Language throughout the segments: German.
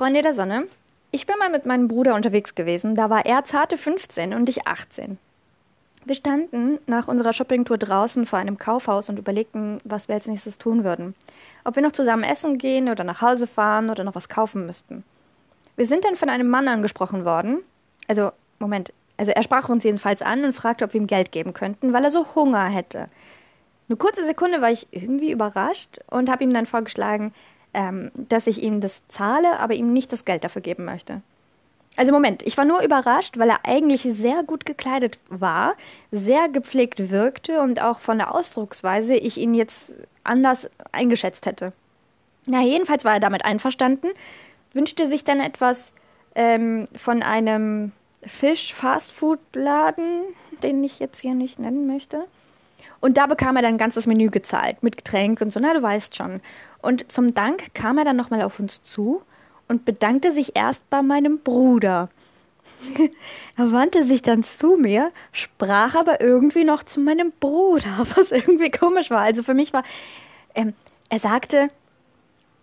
Freunde der Sonne, ich bin mal mit meinem Bruder unterwegs gewesen. Da war er zarte 15 und ich 18. Wir standen nach unserer Shoppingtour draußen vor einem Kaufhaus und überlegten, was wir als nächstes tun würden. Ob wir noch zusammen essen gehen oder nach Hause fahren oder noch was kaufen müssten. Wir sind dann von einem Mann angesprochen worden. Also, Moment. Also, er sprach uns jedenfalls an und fragte, ob wir ihm Geld geben könnten, weil er so Hunger hätte. Eine kurze Sekunde war ich irgendwie überrascht und habe ihm dann vorgeschlagen, ähm, dass ich ihm das zahle, aber ihm nicht das Geld dafür geben möchte. Also Moment, ich war nur überrascht, weil er eigentlich sehr gut gekleidet war, sehr gepflegt wirkte und auch von der Ausdrucksweise ich ihn jetzt anders eingeschätzt hätte. Na, jedenfalls war er damit einverstanden, wünschte sich dann etwas ähm, von einem Fisch-Fastfood-Laden, den ich jetzt hier nicht nennen möchte. Und da bekam er dann ein ganzes Menü gezahlt mit Getränk und so, na, du weißt schon. Und zum Dank kam er dann nochmal auf uns zu und bedankte sich erst bei meinem Bruder. er wandte sich dann zu mir, sprach aber irgendwie noch zu meinem Bruder, was irgendwie komisch war. Also für mich war, ähm, er sagte,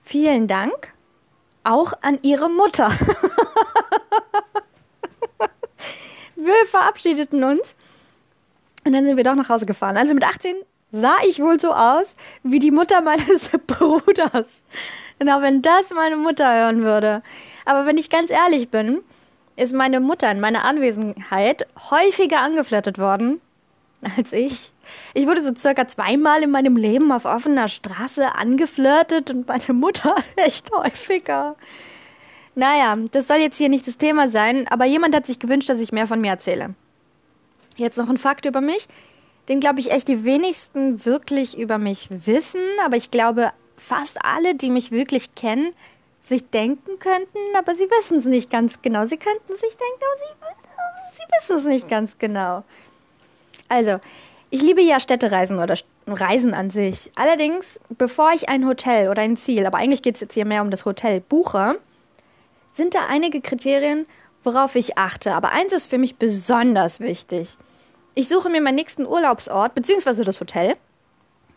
vielen Dank, auch an ihre Mutter. wir verabschiedeten uns und dann sind wir doch nach Hause gefahren. Also mit 18 sah ich wohl so aus wie die Mutter meines Bruders. Genau, wenn das meine Mutter hören würde. Aber wenn ich ganz ehrlich bin, ist meine Mutter in meiner Anwesenheit häufiger angeflirtet worden als ich. Ich wurde so circa zweimal in meinem Leben auf offener Straße angeflirtet und meine Mutter echt häufiger. Naja, das soll jetzt hier nicht das Thema sein, aber jemand hat sich gewünscht, dass ich mehr von mir erzähle. Jetzt noch ein Fakt über mich, den glaube ich echt die wenigsten wirklich über mich wissen, aber ich glaube fast alle, die mich wirklich kennen, sich denken könnten, aber sie wissen es nicht ganz genau. Sie könnten sich denken, aber sie, sie wissen es nicht ganz genau. Also, ich liebe ja Städtereisen oder Reisen an sich. Allerdings, bevor ich ein Hotel oder ein Ziel, aber eigentlich geht es jetzt hier mehr um das Hotel, buche, sind da einige Kriterien, worauf ich achte. Aber eins ist für mich besonders wichtig. Ich suche mir meinen nächsten Urlaubsort bzw. das Hotel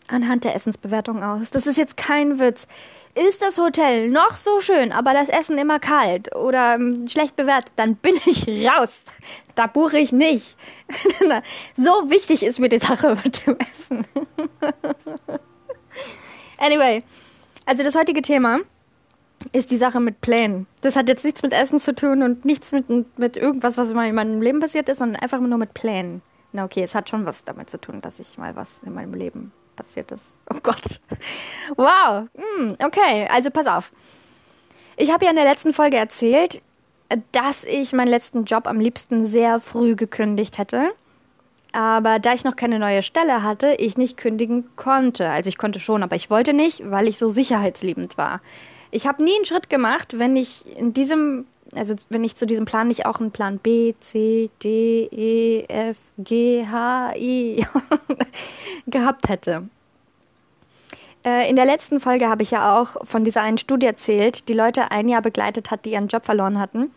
anhand der Essensbewertung aus. Das ist jetzt kein Witz. Ist das Hotel noch so schön, aber das Essen immer kalt oder ähm, schlecht bewertet, dann bin ich raus. Da buche ich nicht. so wichtig ist mir die Sache mit dem Essen. anyway, also das heutige Thema ist die Sache mit Plänen. Das hat jetzt nichts mit Essen zu tun und nichts mit, mit irgendwas, was in meinem Leben passiert ist, sondern einfach nur mit Plänen. Na okay, es hat schon was damit zu tun, dass ich mal was in meinem Leben passiert ist. Oh Gott. Wow. Hm, okay, also pass auf. Ich habe ja in der letzten Folge erzählt, dass ich meinen letzten Job am liebsten sehr früh gekündigt hätte. Aber da ich noch keine neue Stelle hatte, ich nicht kündigen konnte. Also ich konnte schon, aber ich wollte nicht, weil ich so sicherheitsliebend war. Ich habe nie einen Schritt gemacht, wenn ich in diesem also wenn ich zu diesem Plan nicht auch einen Plan B, C, D, E, F, G, H, I gehabt hätte. Äh, in der letzten Folge habe ich ja auch von dieser einen Studie erzählt, die Leute ein Jahr begleitet hat, die ihren Job verloren hatten.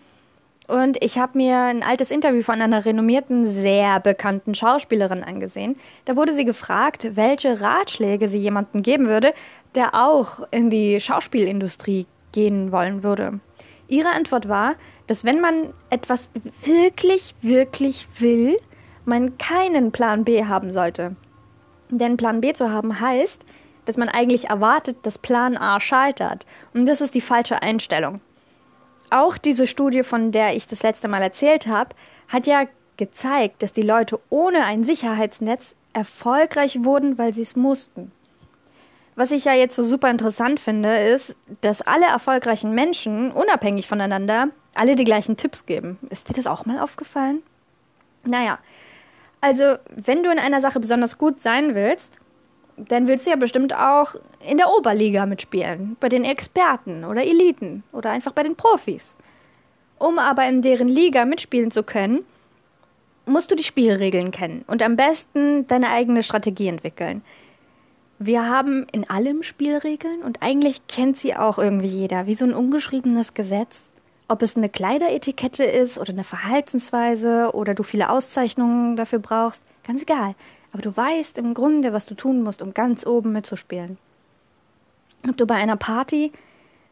Und ich habe mir ein altes Interview von einer renommierten, sehr bekannten Schauspielerin angesehen. Da wurde sie gefragt, welche Ratschläge sie jemandem geben würde, der auch in die Schauspielindustrie gehen wollen würde. Ihre Antwort war, dass wenn man etwas wirklich, wirklich will, man keinen Plan B haben sollte. Denn Plan B zu haben heißt, dass man eigentlich erwartet, dass Plan A scheitert. Und das ist die falsche Einstellung. Auch diese Studie, von der ich das letzte Mal erzählt habe, hat ja gezeigt, dass die Leute ohne ein Sicherheitsnetz erfolgreich wurden, weil sie es mussten. Was ich ja jetzt so super interessant finde, ist, dass alle erfolgreichen Menschen, unabhängig voneinander, alle die gleichen Tipps geben. Ist dir das auch mal aufgefallen? Naja, also wenn du in einer Sache besonders gut sein willst, dann willst du ja bestimmt auch in der Oberliga mitspielen, bei den Experten oder Eliten oder einfach bei den Profis. Um aber in deren Liga mitspielen zu können, musst du die Spielregeln kennen und am besten deine eigene Strategie entwickeln. Wir haben in allem Spielregeln und eigentlich kennt sie auch irgendwie jeder, wie so ein ungeschriebenes Gesetz. Ob es eine Kleideretikette ist oder eine Verhaltensweise oder du viele Auszeichnungen dafür brauchst, ganz egal. Aber du weißt im Grunde, was du tun musst, um ganz oben mitzuspielen. Ob du bei einer Party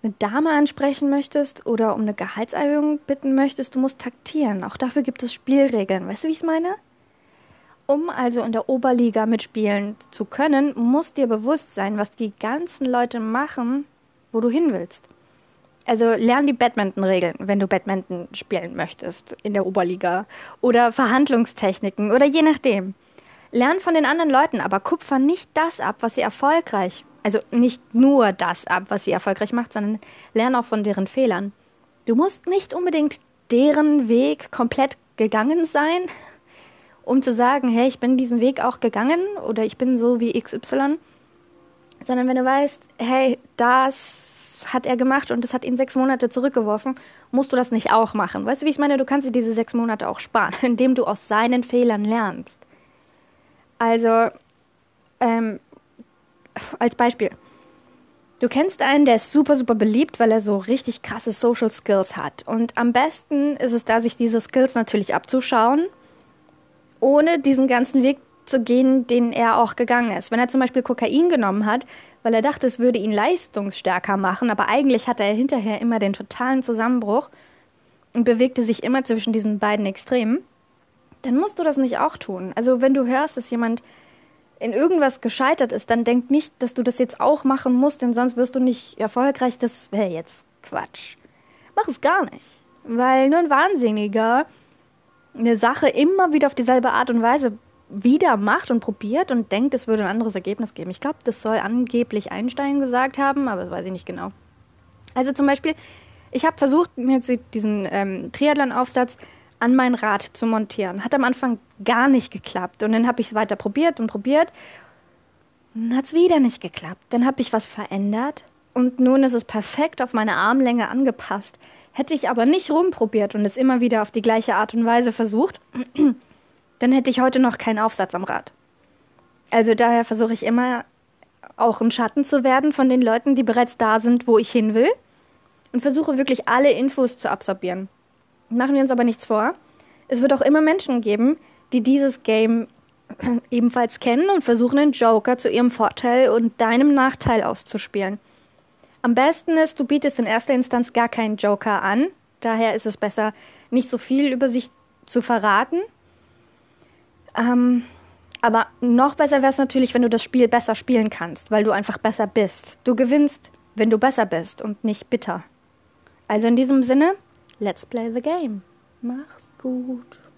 eine Dame ansprechen möchtest oder um eine Gehaltserhöhung bitten möchtest, du musst taktieren. Auch dafür gibt es Spielregeln. Weißt du, wie ich es meine? Um also in der Oberliga mitspielen zu können, muss dir bewusst sein, was die ganzen Leute machen, wo du hin willst. Also lern die Badminton-Regeln, wenn du Badminton spielen möchtest in der Oberliga. Oder Verhandlungstechniken oder je nachdem. Lern von den anderen Leuten, aber kupfer nicht das ab, was sie erfolgreich, also nicht nur das ab, was sie erfolgreich macht, sondern lern auch von deren Fehlern. Du musst nicht unbedingt deren Weg komplett gegangen sein, um zu sagen, hey, ich bin diesen Weg auch gegangen oder ich bin so wie XY, sondern wenn du weißt, hey, das hat er gemacht und das hat ihn sechs Monate zurückgeworfen, musst du das nicht auch machen. Weißt du, wie ich meine? Du kannst dir diese sechs Monate auch sparen, indem du aus seinen Fehlern lernst. Also, ähm, als Beispiel. Du kennst einen, der ist super, super beliebt, weil er so richtig krasse Social Skills hat. Und am besten ist es da, sich diese Skills natürlich abzuschauen ohne diesen ganzen Weg zu gehen, den er auch gegangen ist. Wenn er zum Beispiel Kokain genommen hat, weil er dachte, es würde ihn leistungsstärker machen, aber eigentlich hatte er hinterher immer den totalen Zusammenbruch und bewegte sich immer zwischen diesen beiden Extremen, dann musst du das nicht auch tun. Also wenn du hörst, dass jemand in irgendwas gescheitert ist, dann denk nicht, dass du das jetzt auch machen musst, denn sonst wirst du nicht erfolgreich. Das wäre jetzt Quatsch. Mach es gar nicht. Weil nur ein Wahnsinniger eine Sache immer wieder auf dieselbe Art und Weise wieder macht und probiert und denkt, es würde ein anderes Ergebnis geben. Ich glaube, das soll angeblich Einstein gesagt haben, aber das weiß ich nicht genau. Also zum Beispiel, ich habe versucht, mir diesen ähm, Triathlon-Aufsatz an mein Rad zu montieren. Hat am Anfang gar nicht geklappt. Und dann habe ich es weiter probiert und probiert. Und hat es wieder nicht geklappt. Dann habe ich was verändert und nun ist es perfekt auf meine Armlänge angepasst. Hätte ich aber nicht rumprobiert und es immer wieder auf die gleiche Art und Weise versucht, dann hätte ich heute noch keinen Aufsatz am Rad. Also daher versuche ich immer auch ein Schatten zu werden von den Leuten, die bereits da sind, wo ich hin will und versuche wirklich alle Infos zu absorbieren. Machen wir uns aber nichts vor. Es wird auch immer Menschen geben, die dieses Game ebenfalls kennen und versuchen, den Joker zu ihrem Vorteil und deinem Nachteil auszuspielen. Am besten ist, du bietest in erster Instanz gar keinen Joker an. Daher ist es besser, nicht so viel über sich zu verraten. Ähm, aber noch besser wäre es natürlich, wenn du das Spiel besser spielen kannst, weil du einfach besser bist. Du gewinnst, wenn du besser bist und nicht bitter. Also in diesem Sinne, let's play the game. Mach's gut.